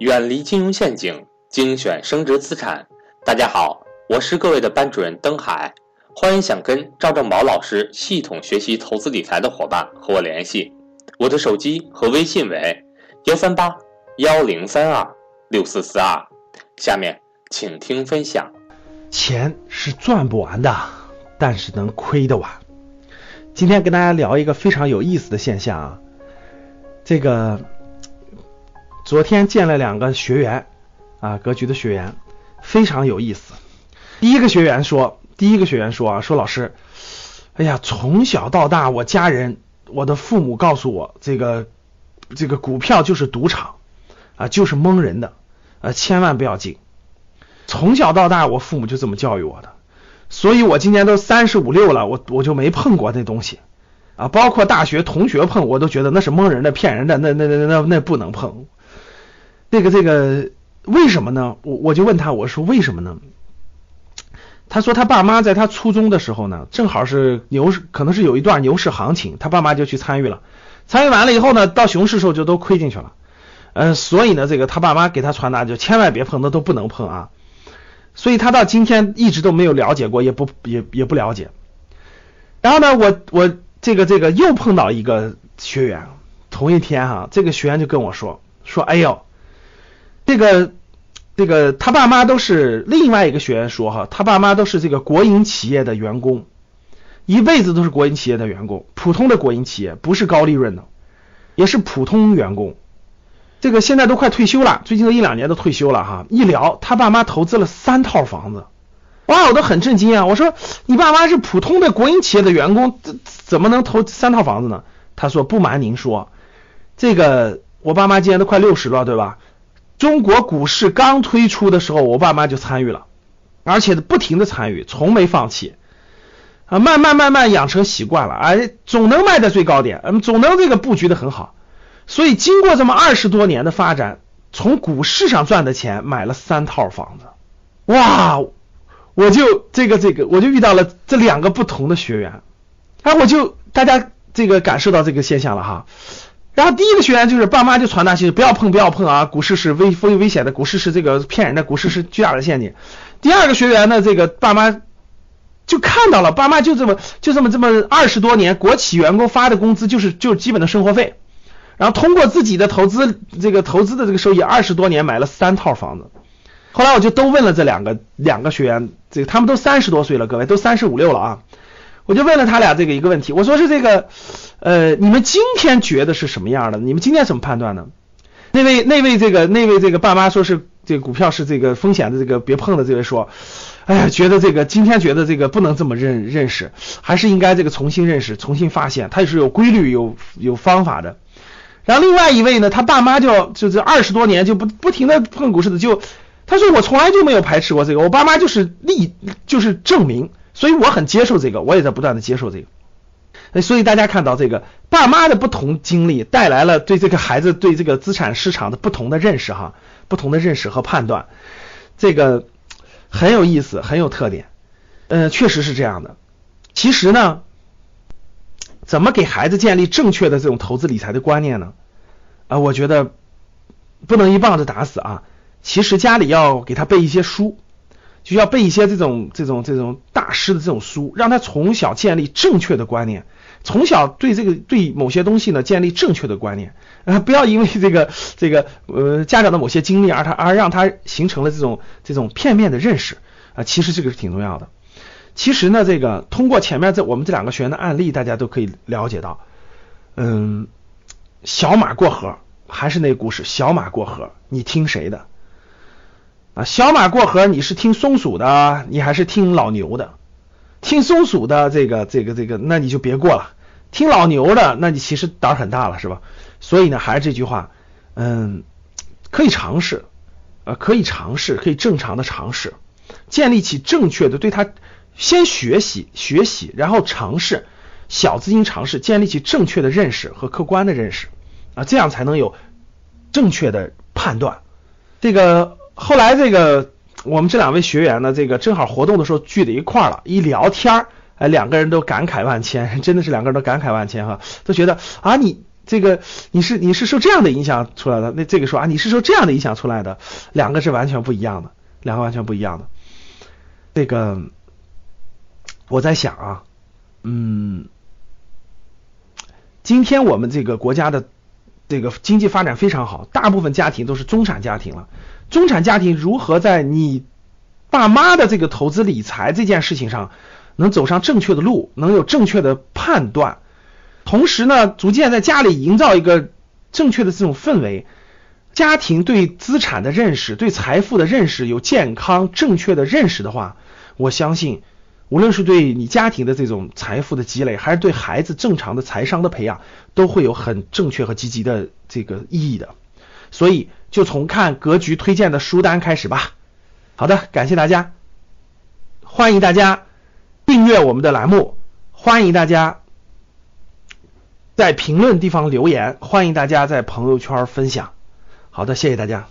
远离金融陷阱，精选升值资产。大家好，我是各位的班主任登海，欢迎想跟赵正宝老师系统学习投资理财的伙伴和我联系，我的手机和微信为幺三八幺零三二六四四二。下面请听分享。钱是赚不完的，但是能亏得完。今天跟大家聊一个非常有意思的现象啊，这个昨天见了两个学员啊，格局的学员非常有意思。第一个学员说，第一个学员说啊，说老师，哎呀，从小到大，我家人，我的父母告诉我，这个这个股票就是赌场啊，就是蒙人的啊，千万不要进。从小到大，我父母就这么教育我的。所以我今年都三十五六了，我我就没碰过那东西啊，包括大学同学碰，我都觉得那是蒙人的、骗人的，那那那那那不能碰。那个这个为什么呢？我我就问他，我说为什么呢？他说他爸妈在他初中的时候呢，正好是牛市，可能是有一段牛市行情，他爸妈就去参与了，参与完了以后呢，到熊市时候就都亏进去了。嗯，所以呢，这个他爸妈给他传达就千万别碰，那都不能碰啊。所以他到今天一直都没有了解过，也不也也不了解。然后呢，我我这个这个又碰到一个学员，同一天哈，这个学员就跟我说说，哎呦，这个这个他爸妈都是另外一个学员说哈，他爸妈都是这个国营企业的员工，一辈子都是国营企业的员工，普通的国营企业，不是高利润的，也是普通员工。这个现在都快退休了，最近这一两年都退休了哈。一聊，他爸妈投资了三套房子，哇，我都很震惊啊！我说你爸妈是普通的国营企业的员工，怎怎么能投三套房子呢？他说不瞒您说，这个我爸妈今年都快六十了，对吧？中国股市刚推出的时候，我爸妈就参与了，而且不停的参与，从没放弃啊，慢慢慢慢养成习惯了，哎，总能卖在最高点，嗯，总能这个布局的很好。所以经过这么二十多年的发展，从股市上赚的钱买了三套房子，哇！我就这个这个，我就遇到了这两个不同的学员，哎，我就大家这个感受到这个现象了哈。然后第一个学员就是爸妈就传达信息，不要碰不要碰啊，股市是危危危险的，股市是这个骗人的，股市是巨大的陷阱。第二个学员呢，这个爸妈就看到了，爸妈就这么就这么这么二十多年，国企员工发的工资就是就是基本的生活费。然后通过自己的投资，这个投资的这个收益，二十多年买了三套房子。后来我就都问了这两个两个学员，这个他们都三十多岁了，各位都三十五六了啊。我就问了他俩这个一个问题，我说是这个，呃，你们今天觉得是什么样的？你们今天怎么判断呢？那位那位这个那位这个爸妈说是这个股票是这个风险的这个别碰的这位说，哎呀，觉得这个今天觉得这个不能这么认认识，还是应该这个重新认识，重新发现，它也是有规律有有方法的。然后另外一位呢，他爸妈就就这二十多年就不不停的碰股市的，就他说我从来就没有排斥过这个，我爸妈就是例就是证明，所以我很接受这个，我也在不断的接受这个。所以大家看到这个爸妈的不同经历带来了对这个孩子对这个资产市场的不同的认识哈，不同的认识和判断，这个很有意思，很有特点。呃，确实是这样的。其实呢。怎么给孩子建立正确的这种投资理财的观念呢？啊，我觉得不能一棒子打死啊。其实家里要给他背一些书，就要背一些这种这种这种大师的这种书，让他从小建立正确的观念，从小对这个对某些东西呢建立正确的观念啊，不要因为这个这个呃家长的某些经历而他而让他形成了这种这种片面的认识啊，其实这个是挺重要的。其实呢，这个通过前面这我们这两个学员的案例，大家都可以了解到，嗯，小马过河，还是那故事，小马过河，你听谁的？啊，小马过河，你是听松鼠的，你还是听老牛的？听松鼠的这个这个这个，那你就别过了；听老牛的，那你其实胆儿很大了，是吧？所以呢，还是这句话，嗯，可以尝试，呃，可以尝试，可以正常的尝试，建立起正确的对他。先学习学习，然后尝试小资金尝试，建立起正确的认识和客观的认识啊，这样才能有正确的判断。这个后来这个我们这两位学员呢，这个正好活动的时候聚在一块儿了，一聊天儿，哎，两个人都感慨万千，真的是两个人都感慨万千哈，都觉得啊，你这个你是你是受这样的影响出来的，那这个说啊你是受这样的影响出来的，两个是完全不一样的，两个完全不一样的。这个我在想啊，嗯，今天我们这个国家的这个经济发展非常好，大部分家庭都是中产家庭了。中产家庭如何在你爸妈的这个投资理财这件事情上能走上正确的路，能有正确的判断？同时呢，逐渐在家里营造一个正确的这种氛围，家庭对资产的认识、对财富的认识有健康正确的认识的话，我相信，无论是对你家庭的这种财富的积累，还是对孩子正常的财商的培养，都会有很正确和积极的这个意义的。所以，就从看格局推荐的书单开始吧。好的，感谢大家，欢迎大家订阅我们的栏目，欢迎大家。在评论地方留言，欢迎大家在朋友圈分享。好的，谢谢大家。